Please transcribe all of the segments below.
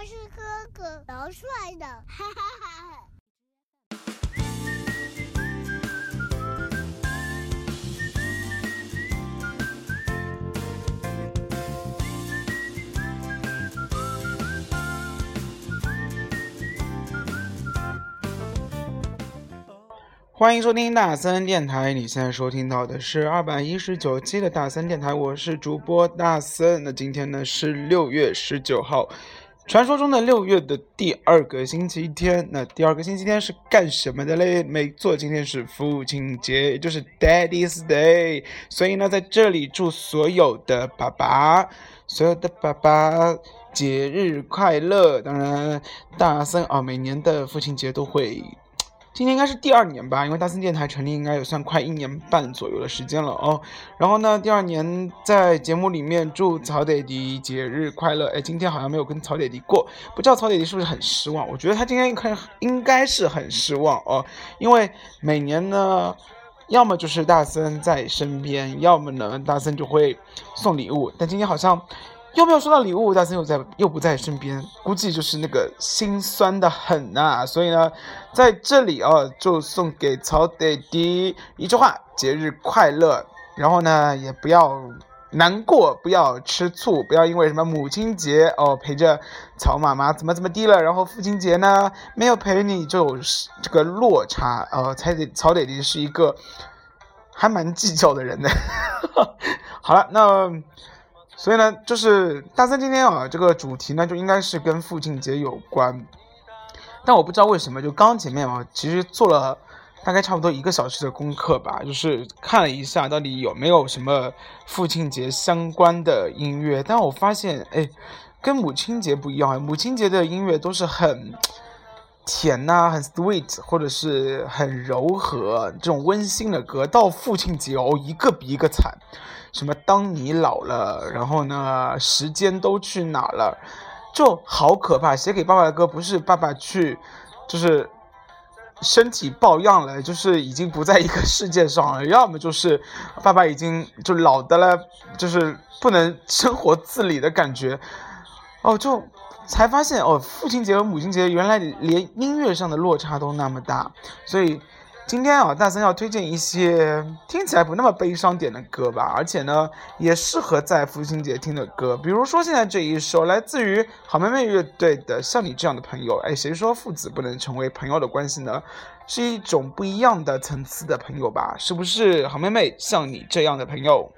他是哥哥，老帅的，哈哈哈。欢迎收听大森电台，你现在收听到的是二百一十九期的大森电台，我是主播大森。那今天呢是六月十九号，传说中的六月的第二个星期天。那第二个星期天是干什么的嘞？没错，今天是父亲节，也就是 Daddy's Day。所以呢，在这里祝所有的爸爸，所有的爸爸节日快乐。当然，大森啊，每年的父亲节都会。今天应该是第二年吧，因为大森电台成立应该有算快一年半左右的时间了哦。然后呢，第二年在节目里面祝曹爹地节日快乐。哎，今天好像没有跟曹爹地过，不知道曹爹地是不是很失望？我觉得他今天看应该是很失望哦，因为每年呢，要么就是大森在身边，要么呢大森就会送礼物，但今天好像。又没有收到礼物，大森又在又不在身边，估计就是那个心酸的很呐。所以呢，在这里啊，就送给曹爹地一句话：节日快乐。然后呢，也不要难过，不要吃醋，不要因为什么母亲节哦陪着曹妈妈怎么怎么地了，然后父亲节呢没有陪你，就是这个落差。呃，曹爹曹爹地是一个还蛮计较的人的。好了，那。所以呢，就是大三今天啊，这个主题呢就应该是跟父亲节有关，但我不知道为什么，就刚前面啊，其实做了大概差不多一个小时的功课吧，就是看了一下到底有没有什么父亲节相关的音乐，但我发现，哎，跟母亲节不一样，母亲节的音乐都是很甜呐，很 sweet，或者是很柔和这种温馨的歌，到父亲节哦，一个比一个惨。什么？当你老了，然后呢？时间都去哪了？就好可怕。写给爸爸的歌，不是爸爸去，就是身体抱恙了，就是已经不在一个世界上了；要么就是爸爸已经就老的了，就是不能生活自理的感觉。哦，就才发现哦，父亲节和母亲节原来连音乐上的落差都那么大，所以。今天啊，大森要推荐一些听起来不那么悲伤点的歌吧，而且呢，也适合在父亲节听的歌。比如说现在这一首，来自于好妹妹乐队的《像你这样的朋友》。哎，谁说父子不能成为朋友的关系呢？是一种不一样的层次的朋友吧？是不是好妹妹像你这样的朋友？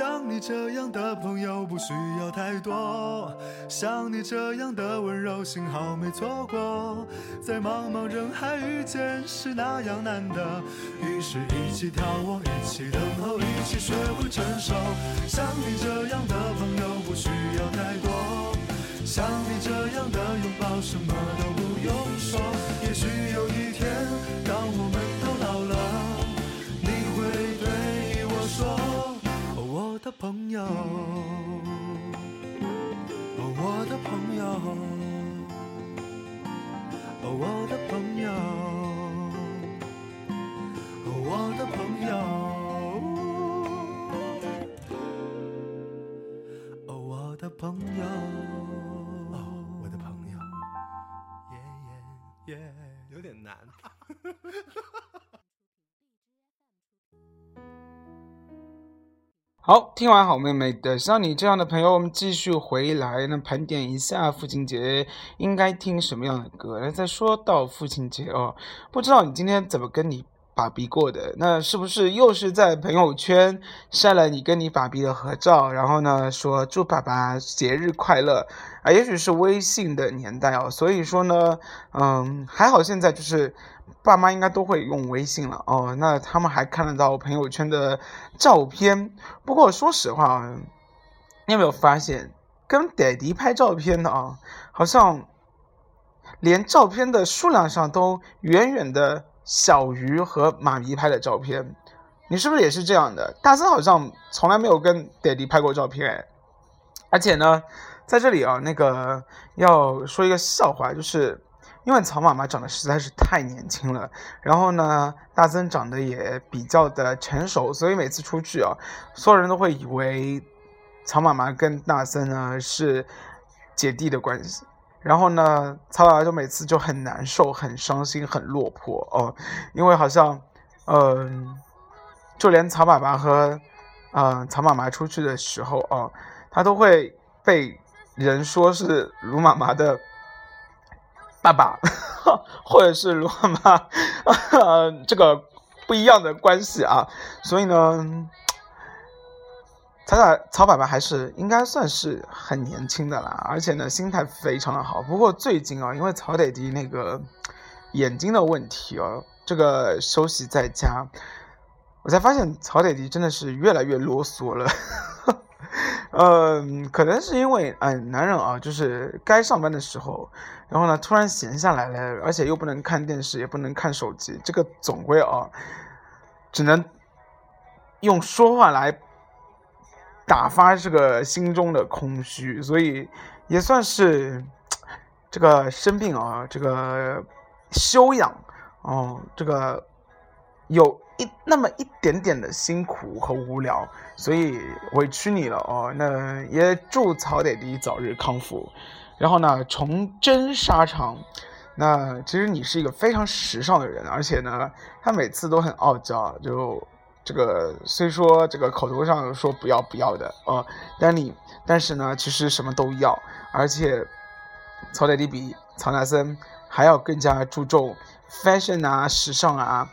像你这样的朋友不需要太多，像你这样的温柔，幸好没错过。在茫茫人海遇见是那样难得，于是一起眺望，一起等候，一起学会成熟。像你这样的朋友不需要太多，像你这样的拥抱，什么都不用说。也许有一天，当我们的朋友，哦我的朋友，哦我的朋友，哦我的朋友，哦我的朋友，哦我的朋友，耶耶耶，有点难。好，听完好妹妹的，像你这样的朋友，我们继续回来，那盘点一下父亲节应该听什么样的歌。那再说到父亲节哦，不知道你今天怎么跟你爸比过的？那是不是又是在朋友圈晒了你跟你爸比的合照，然后呢说祝爸爸节日快乐啊？也许是微信的年代哦，所以说呢，嗯，还好现在就是。爸妈应该都会用微信了哦，那他们还看得到朋友圈的照片。不过说实话啊，你有没有发现，跟爹地拍照片的啊，好像连照片的数量上都远远的小鱼和妈咪拍的照片。你是不是也是这样的？大森好像从来没有跟爹地拍过照片，而且呢，在这里啊，那个要说一个笑话，就是。因为曹妈妈长得实在是太年轻了，然后呢，大森长得也比较的成熟，所以每次出去啊，所有人都会以为曹妈妈跟大森呢是姐弟的关系。然后呢，曹爸爸就每次就很难受、很伤心、很落魄哦，因为好像，嗯，就连曹爸爸和，嗯，曹妈妈出去的时候哦，他都会被人说是卢妈妈的爸爸，或者是卢妈妈，这个不一样的关系啊，所以呢。曹爸曹爸爸还是应该算是很年轻的啦，而且呢心态非常的好。不过最近啊，因为曹爹地那个眼睛的问题哦，这个休息在家，我才发现曹爹地真的是越来越啰嗦了。嗯，可能是因为哎，男人啊，就是该上班的时候，然后呢突然闲下来了，而且又不能看电视，也不能看手机，这个总归啊，只能用说话来。打发这个心中的空虚，所以也算是这个生病啊，这个修养哦，这个有一那么一点点的辛苦和无聊，所以委屈你了哦。那也祝曹爹地早日康复，然后呢重征沙场。那其实你是一个非常时尚的人，而且呢，他每次都很傲娇，就。这个虽说这个口头上说不要不要的哦，但你但是呢，其实什么都要，而且曹德地比曹纳森还要更加注重 fashion 啊、时尚啊。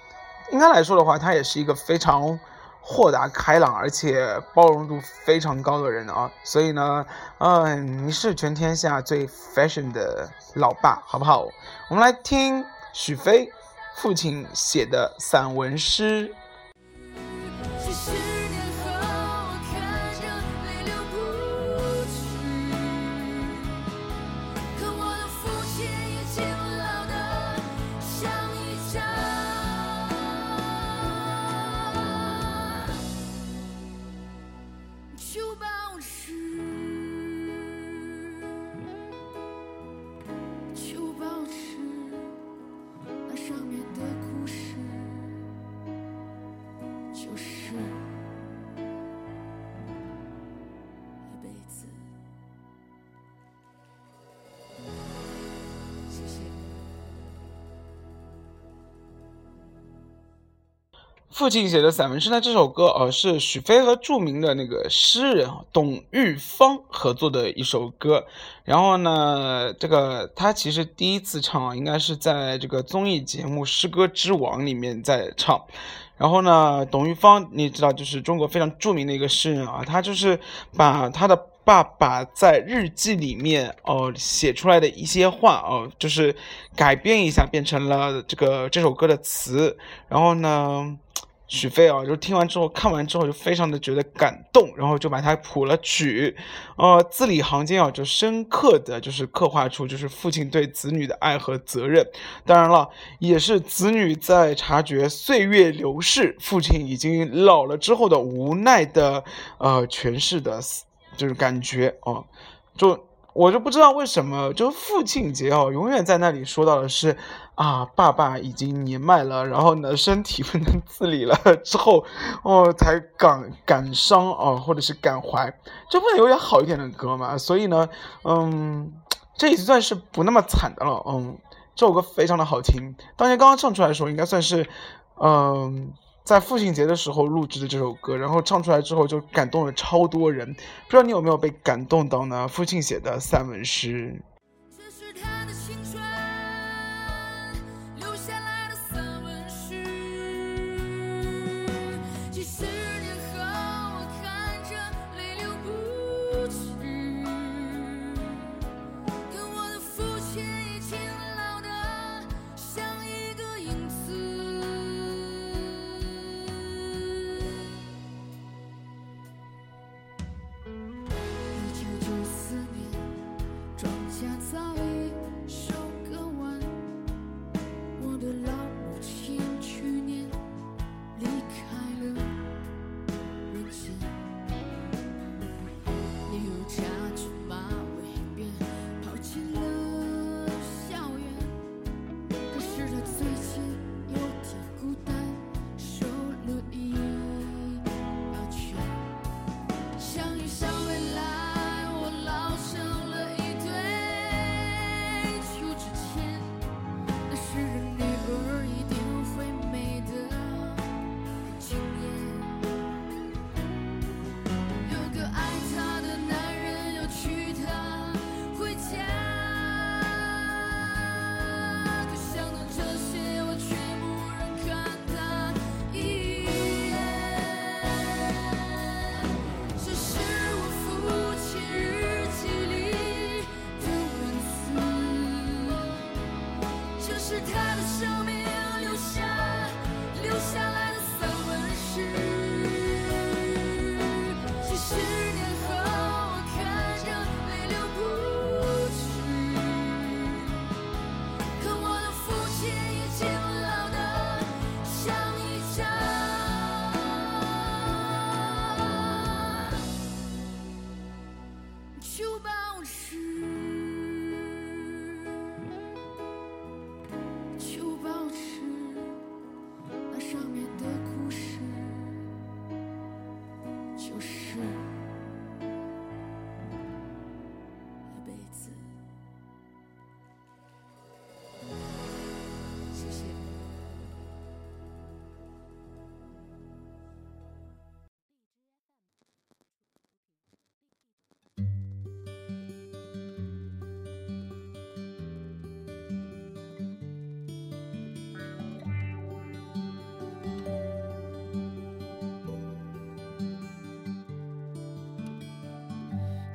应该来说的话，他也是一个非常豁达开朗，而且包容度非常高的人啊。所以呢，嗯，你是全天下最 fashion 的老爸，好不好？我们来听许飞父亲写的散文诗。父亲写的散文诗呢？这首歌呃是许飞和著名的那个诗人董玉芳合作的一首歌。然后呢，这个他其实第一次唱应该是在这个综艺节目《诗歌之王》里面在唱。然后呢，董玉芳你知道，就是中国非常著名的一个诗人啊，他就是把他的爸爸在日记里面哦写出来的一些话哦，就是改编一下，变成了这个这首歌的词。然后呢。许飞啊，就听完之后，看完之后就非常的觉得感动，然后就把它谱了曲，呃，字里行间啊，就深刻的就是刻画出就是父亲对子女的爱和责任，当然了，也是子女在察觉岁月流逝，父亲已经老了之后的无奈的呃诠释的，就是感觉啊，就。我就不知道为什么，就父亲节哦，永远在那里说到的是，啊，爸爸已经年迈了，然后呢，身体不能自理了，之后，哦，才感感伤啊，或者是感怀，这不能有点好一点的歌吗？所以呢，嗯，这也算是不那么惨的了，嗯，这首歌非常的好听，当年刚刚唱出来的时候，应该算是，嗯。在父亲节的时候录制的这首歌，然后唱出来之后就感动了超多人，不知道你有没有被感动到呢？父亲写的散文诗。是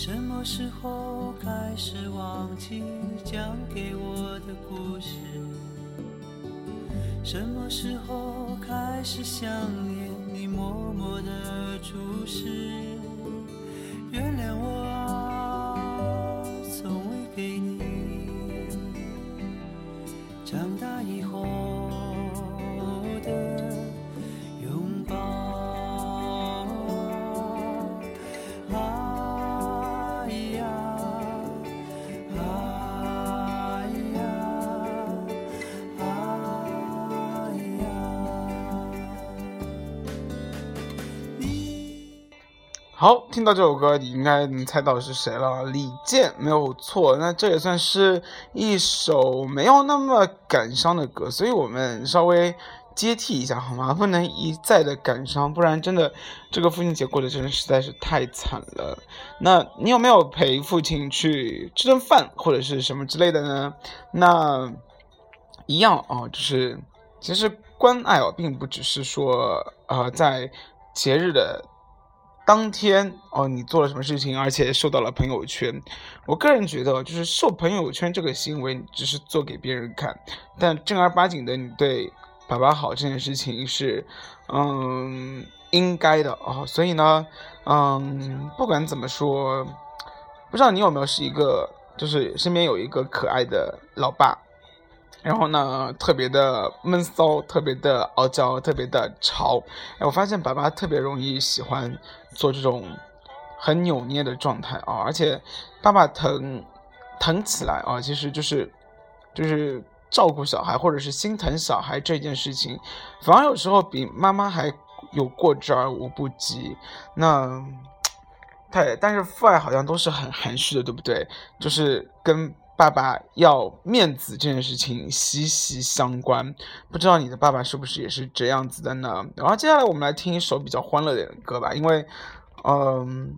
什么时候开始忘记讲给我的故事？什么时候开始想念你默默的注视？原谅我啊好，听到这首歌，你应该能猜到是谁了。李健没有错，那这也算是一首没有那么感伤的歌，所以我们稍微接替一下好吗？不能一再的感伤，不然真的这个父亲节过得真的实在是太惨了。那你有没有陪父亲去吃顿饭或者是什么之类的呢？那一样哦，就是其实关爱哦，并不只是说呃在节日的当天哦，你做了什么事情，而且受到了朋友圈。我个人觉得，就是受朋友圈这个行为，只是做给别人看，但正儿八经的，你对爸爸好这件事情是，嗯，应该的哦。所以呢，嗯，不管怎么说，不知道你有没有是一个，就是身边有一个可爱的老爸。然后呢，特别的闷骚，特别的傲娇，特别的潮。哎，我发现爸爸特别容易喜欢做这种很扭捏的状态啊，而且爸爸疼疼起来啊，其实就是就是照顾小孩或者是心疼小孩这件事情，反而有时候比妈妈还有过之而无不及。那对，但是父爱好像都是很含蓄的，对不对？就是跟爸爸要面子这件事情息息相关。不知道你的爸爸是不是也是这样子的呢？然后接下来我们来听一首比较欢乐的歌吧，因为，嗯，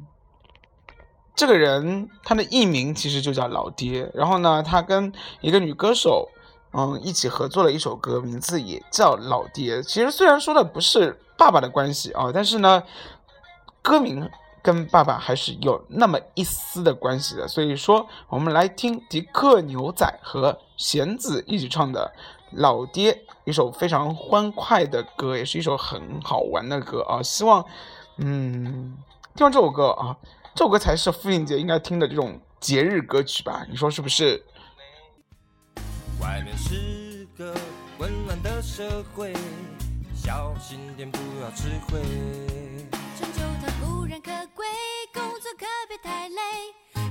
这个人他的艺名其实就叫老爹，然后呢，他跟一个女歌手。嗯，一起合作了一首歌，名字也叫《老爹》。其实虽然说的不是爸爸的关系啊，但是呢，歌名跟爸爸还是有那么一丝的关系的。所以说，我们来听迪克牛仔和弦子一起唱的《老爹》，一首非常欢快的歌，也是一首很好玩的歌啊。希望，嗯，听完这首歌啊，这首歌才是父亲节应该听的这种节日歌曲吧？你说是不是？外面是个混乱的社会，小心点不要吃亏。太累，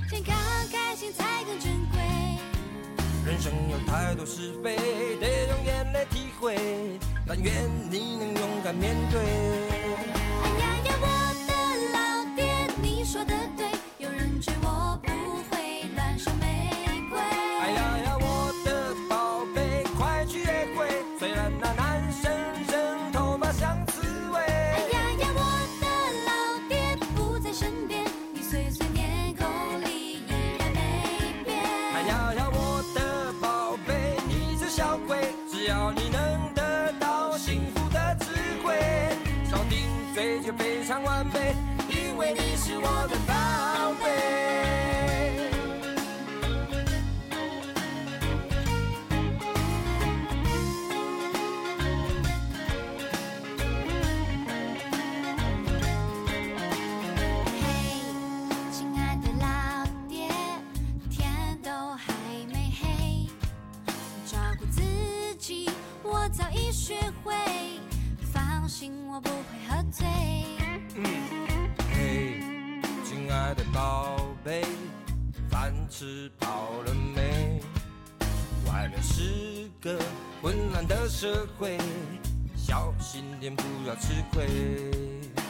健康开心才更珍贵。人生有太多是非，得用眼泪体会。但愿你能勇敢面对。哎呀呀，我的老爹，你说的对，有人追我学会，放心我不会喝醉。嘿，亲爱的宝贝，饭吃饱了没？外面是个混乱的社会，小心点不要吃亏。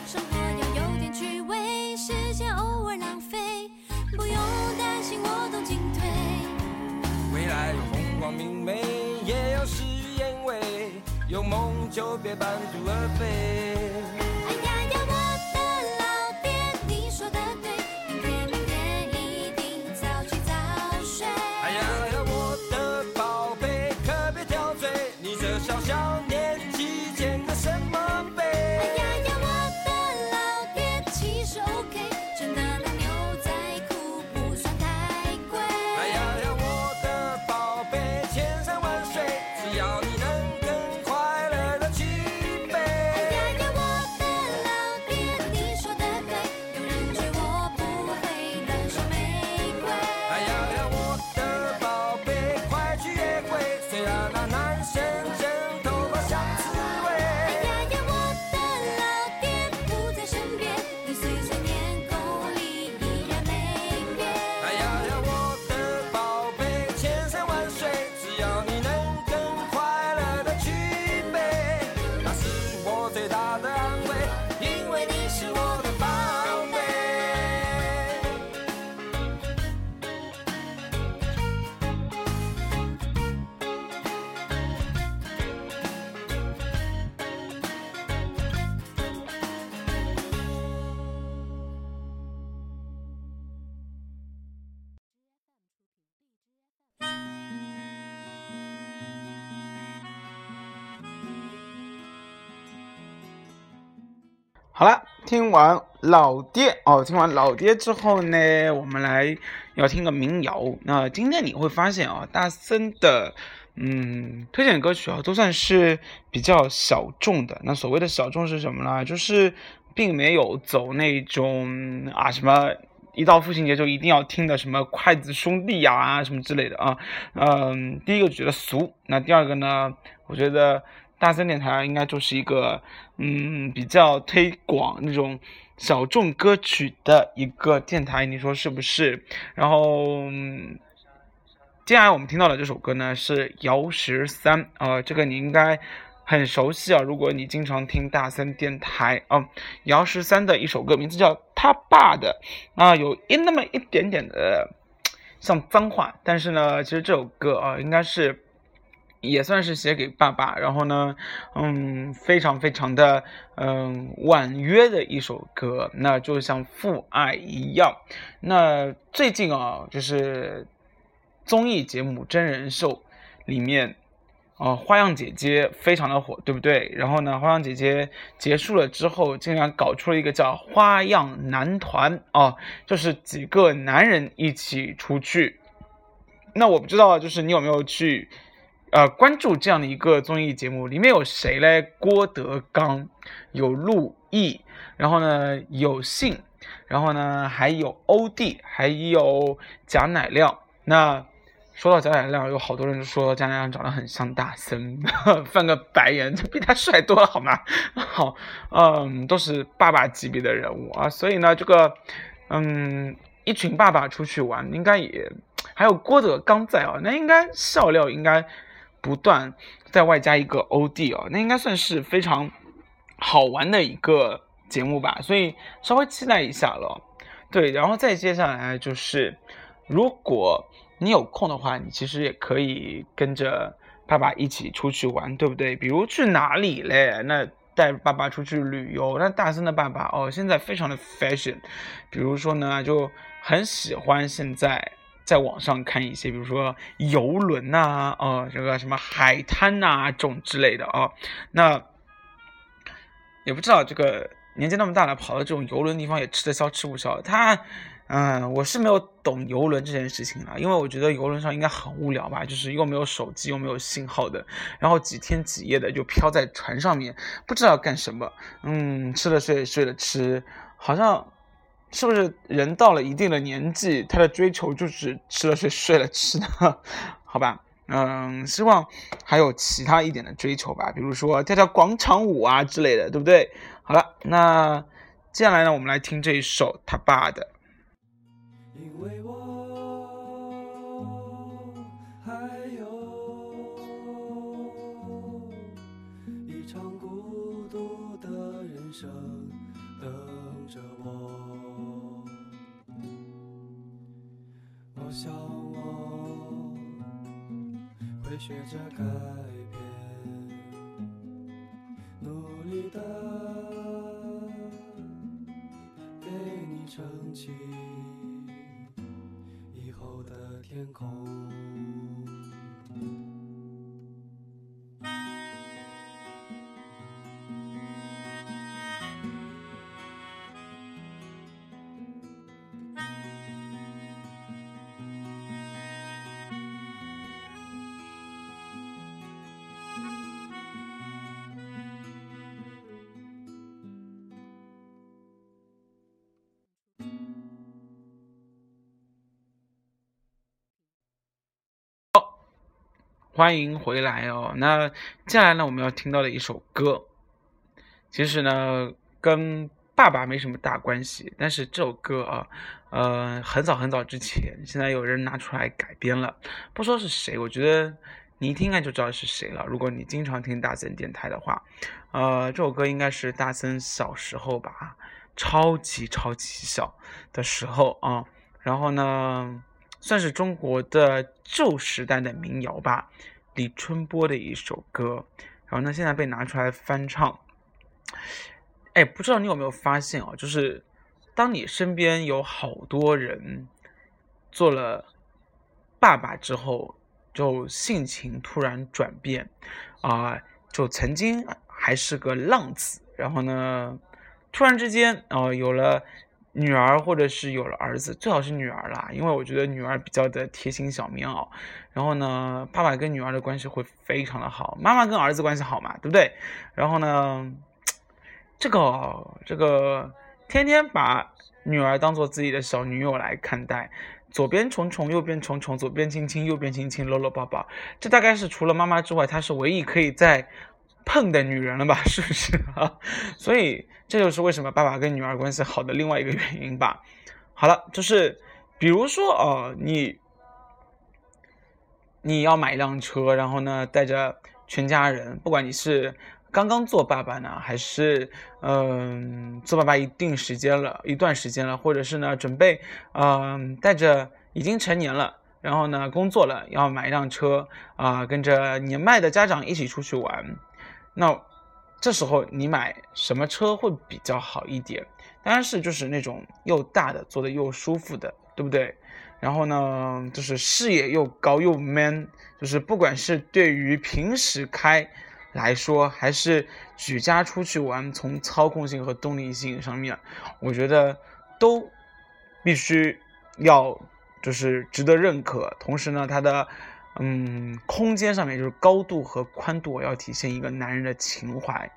生活要有点趣味，时间偶尔浪费，不用担心我懂进退。未来有风光明媚，有梦就别半途而废。好了，听完老爹哦，听完老爹之后呢，我们来要听个民谣。那今天你会发现啊，大森的嗯推荐歌曲啊，都算是比较小众的。那所谓的小众是什么呢？就是并没有走那种啊什么。一到父亲节就一定要听的什么筷子兄弟呀、什么之类的啊，嗯，第一个觉得俗，那第二个呢，我觉得大森电台应该就是一个嗯比较推广那种小众歌曲的一个电台，你说是不是？然后。嗯接下来我们听到的这首歌呢是姚十三，呃，这个你应该很熟悉啊。如果你经常听大森电台啊，姚十三的一首歌名字叫《他爸的》啊，有一那么一点点的像脏话，但是呢，其实这首歌啊，应该是也算是写给爸爸，然后呢，嗯，非常非常的嗯婉约的一首歌，那就像父爱一样。那最近啊，就是综艺节目真人秀里面。哦，花样姐姐非常的火，对不对？然后呢，花样姐姐结束了之后，竟然搞出了一个叫花样男团啊，就是几个男人一起出去。那我不知道，就是你有没有去呃关注这样的一个综艺节目？里面有谁嘞？郭德纲，有陆毅，然后呢有信，然后呢还有欧弟，还有贾乃亮。那说到贾乃亮，有好多人说贾乃亮长得很像大森，翻个白眼，这比他帅多了好吗？好，嗯，都是爸爸级别的人物啊，所以呢，这个，嗯，一群爸爸出去玩，应该也还有郭德纲在啊，那应该笑料应该不断，再外加一个欧弟哦，那应该算是非常好玩的一个节目吧，所以稍微期待一下了。对，然后再接下来就是，如果你有空的话，你其实也可以跟着爸爸一起出去玩，对不对？比如去哪里嘞？那带爸爸出去旅游。那大森的爸爸哦，现在非常的 fashion，比如说呢，就很喜欢现在在网上看一些，比如说游轮呐、哦，这个什么海滩呐、这种之类的啊、那也不知道这个年纪那么大了，跑到这种游轮地方也吃得消吃不消。他，嗯，我是没有懂游轮这件事情啊，因为我觉得游轮上应该很无聊吧，就是又没有手机，又没有信号的，然后几天几夜的就飘在船上面，不知道干什么。嗯，吃了睡，睡了吃，好像是不是人到了一定的年纪，他的追求就是吃了睡，睡了吃的，好吧？嗯，希望还有其他一点的追求吧，比如说跳跳广场舞啊之类的，对不对？好了，那接下来呢，我们来听这一首他爸的。因为我我想我会学着改变，努力的给你撑起以后的天空。欢迎回来哦。那接下来呢，我们要听到的一首歌，其实呢跟爸爸没什么大关系，但是这首歌啊，呃，很早很早之前，现在有人拿出来改编了，不说是谁，我觉得你一听应该就知道是谁了。如果你经常听大森电台的话，呃，这首歌应该是大森小时候吧，超级超级小的时候啊，然后呢。算是中国的旧时代的民谣吧，李春波的一首歌。然后呢，现在被拿出来翻唱。哎，不知道你有没有发现哦，就是当你身边有好多人做了爸爸之后，就性情突然转变啊、就曾经还是个浪子，然后呢，突然之间哦、有了。女儿或者是有了儿子，最好是女儿啦，因为我觉得女儿比较的贴心小棉袄。然后呢，爸爸跟女儿的关系会非常的好，妈妈跟儿子关系好嘛，对不对？然后呢，这个这个天天把女儿当做自己的小女友来看待，左边宠宠，右边宠宠，左边亲亲，右边亲亲，搂搂抱抱，这大概是除了妈妈之外，她是唯一可以在。碰的女人了吧，是不是啊？所以这就是为什么爸爸跟女儿关系好的另外一个原因吧。好了，就是比如说哦，你你要买一辆车，然后呢带着全家人，不管你是刚刚做爸爸呢，还是嗯做爸爸一定时间了，一段时间了，或者是呢准备嗯带着已经成年了。然后呢，工作了要买一辆车啊、跟着年迈的家长一起出去玩。那这时候你买什么车会比较好一点？当然是就是那种又大的，坐的又舒服的，对不对？然后呢，就是视野又高又 man，就是不管是对于平时开来说，还是举家出去玩，从操控性和动力性上面，我觉得都必须要就是值得认可。同时呢，它的嗯，空间上面就是高度和宽度，我要体现一个男人的情怀。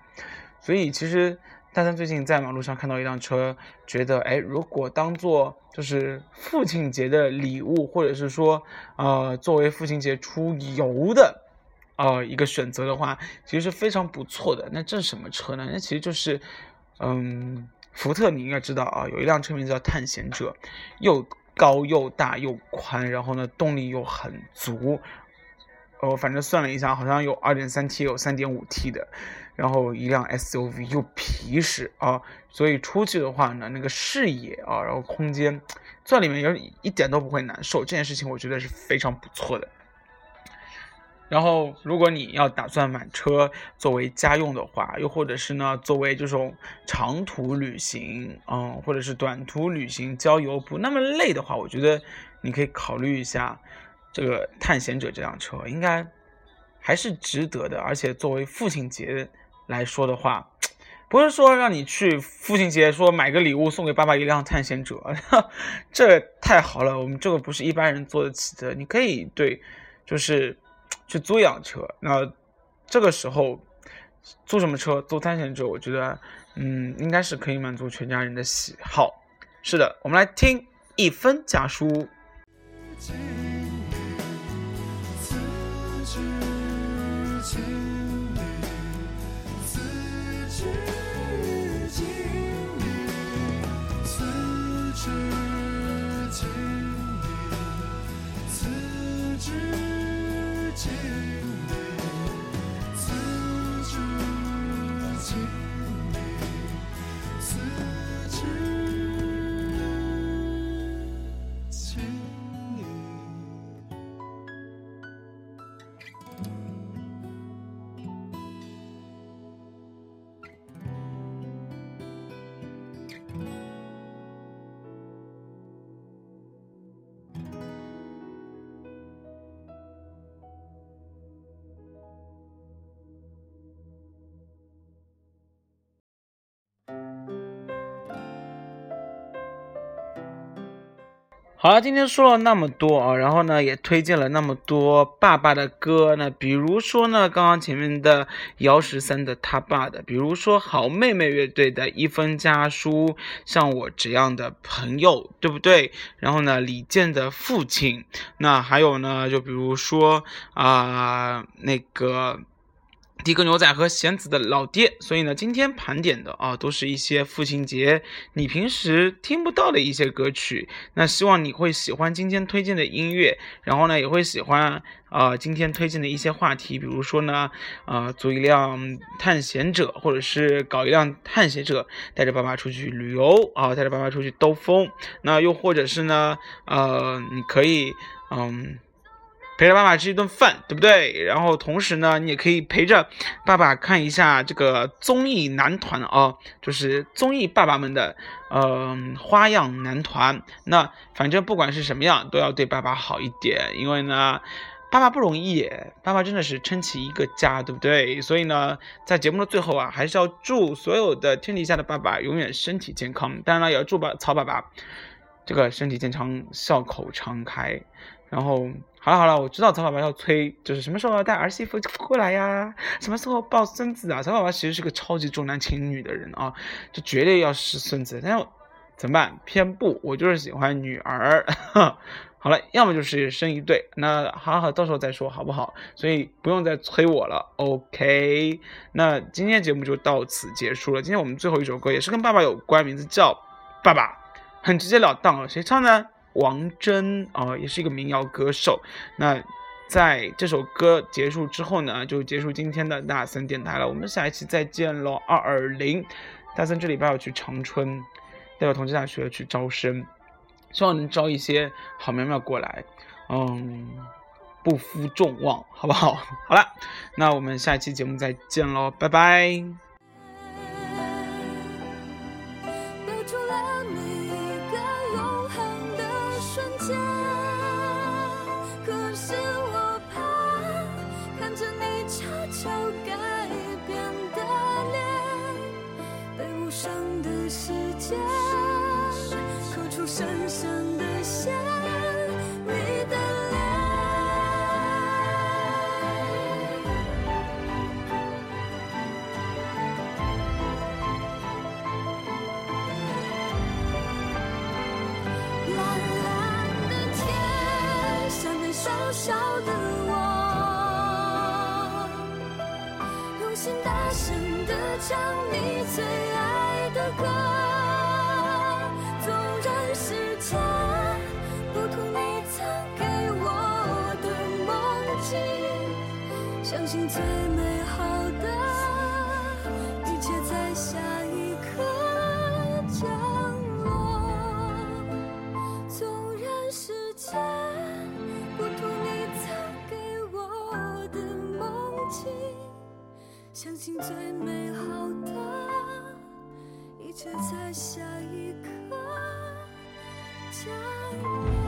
所以其实大三最近在马路上看到一辆车，觉得哎，如果当做就是父亲节的礼物，或者是说呃作为父亲节出游的呃一个选择的话，其实是非常不错的。那这是什么车呢？那其实就是嗯。福特你应该知道啊，有一辆车名叫探险者，又高又大又宽，然后呢动力又很足。呃，反正算了一下，好像有二点三 T，有三点五 T 的，然后一辆 SUV 又皮实啊，所以出去的话呢，那个视野啊，然后空间坐里面也一点都不会难受，这件事情我觉得是非常不错的。然后，如果你要打算买车作为家用的话，又或者是呢作为这种长途旅行，嗯，或者是短途旅行郊游不那么累的话，我觉得你可以考虑一下。这个探险者这辆车应该还是值得的，而且作为父亲节来说的话，不是说让你去父亲节说买个礼物送给爸爸一辆探险者，这太好了，我们这个不是一般人做得起的。你可以对，就是去租一辆车，那这个时候租什么车？租探险者，我觉得嗯，应该是可以满足全家人的喜好。是的，我们来听一分家书。好了，今天说了那么多啊，然后呢，也推荐了那么多爸爸的歌呢，比如说呢，刚刚前面的姚十三的他爸的，比如说好妹妹乐队的一封家书，像我这样的朋友，对不对？然后呢，李健的父亲，那还有呢，就比如说啊，那个。迪哥牛仔和弦子的老爹，所以呢，今天盘点的啊，都是一些父亲节你平时听不到的一些歌曲。那希望你会喜欢今天推荐的音乐，然后呢，也会喜欢啊今天推荐的一些话题，比如说呢，呃，租一辆探险者，或者是搞一辆探险者，带着爸爸出去旅游啊，带着爸爸出去兜风。那又或者是呢，呃，你可以嗯。陪着爸爸吃一顿饭，对不对？然后同时呢，你也可以陪着爸爸看一下这个综艺男团啊，就是综艺爸爸们的，嗯，花样男团。那反正不管是什么样，都要对爸爸好一点，因为呢，爸爸不容易，爸爸真的是撑起一个家，对不对？所以呢，在节目的最后啊，还是要祝所有的天底下的爸爸永远身体健康。当然了，也要祝爸曹爸爸这个身体健康，笑口常开。然后。好了好了，我知道曹爸爸要催，就是什么时候要带儿媳妇过来呀？什么时候抱孙子啊？曹爸爸其实是个超级重男轻女的人啊，就绝对要是孙子，但是怎么办？偏不，我就是喜欢女儿。好了，要么就是生一对，那好好到时候再说好不好？所以不用再催我了，OK？那今天节目就到此结束了。今天我们最后一首歌也是跟爸爸有关，名字叫《爸爸》，很直截了当，谁唱呢？王铮啊，也是一个民谣歌手。那在这首歌结束之后呢，就结束今天的大森电台了。我们下一期再见喽！二二零，大森这礼拜要去长春，代表同济大学去招生，希望能招一些好苗苗过来。嗯，不负众望，好不好？好了，那我们下一期节目再见喽，拜拜。小的我用心大声的唱你最爱的歌，纵然是天不同，你曾给我的梦境，相信最美。曾经最美好的一切在下一刻将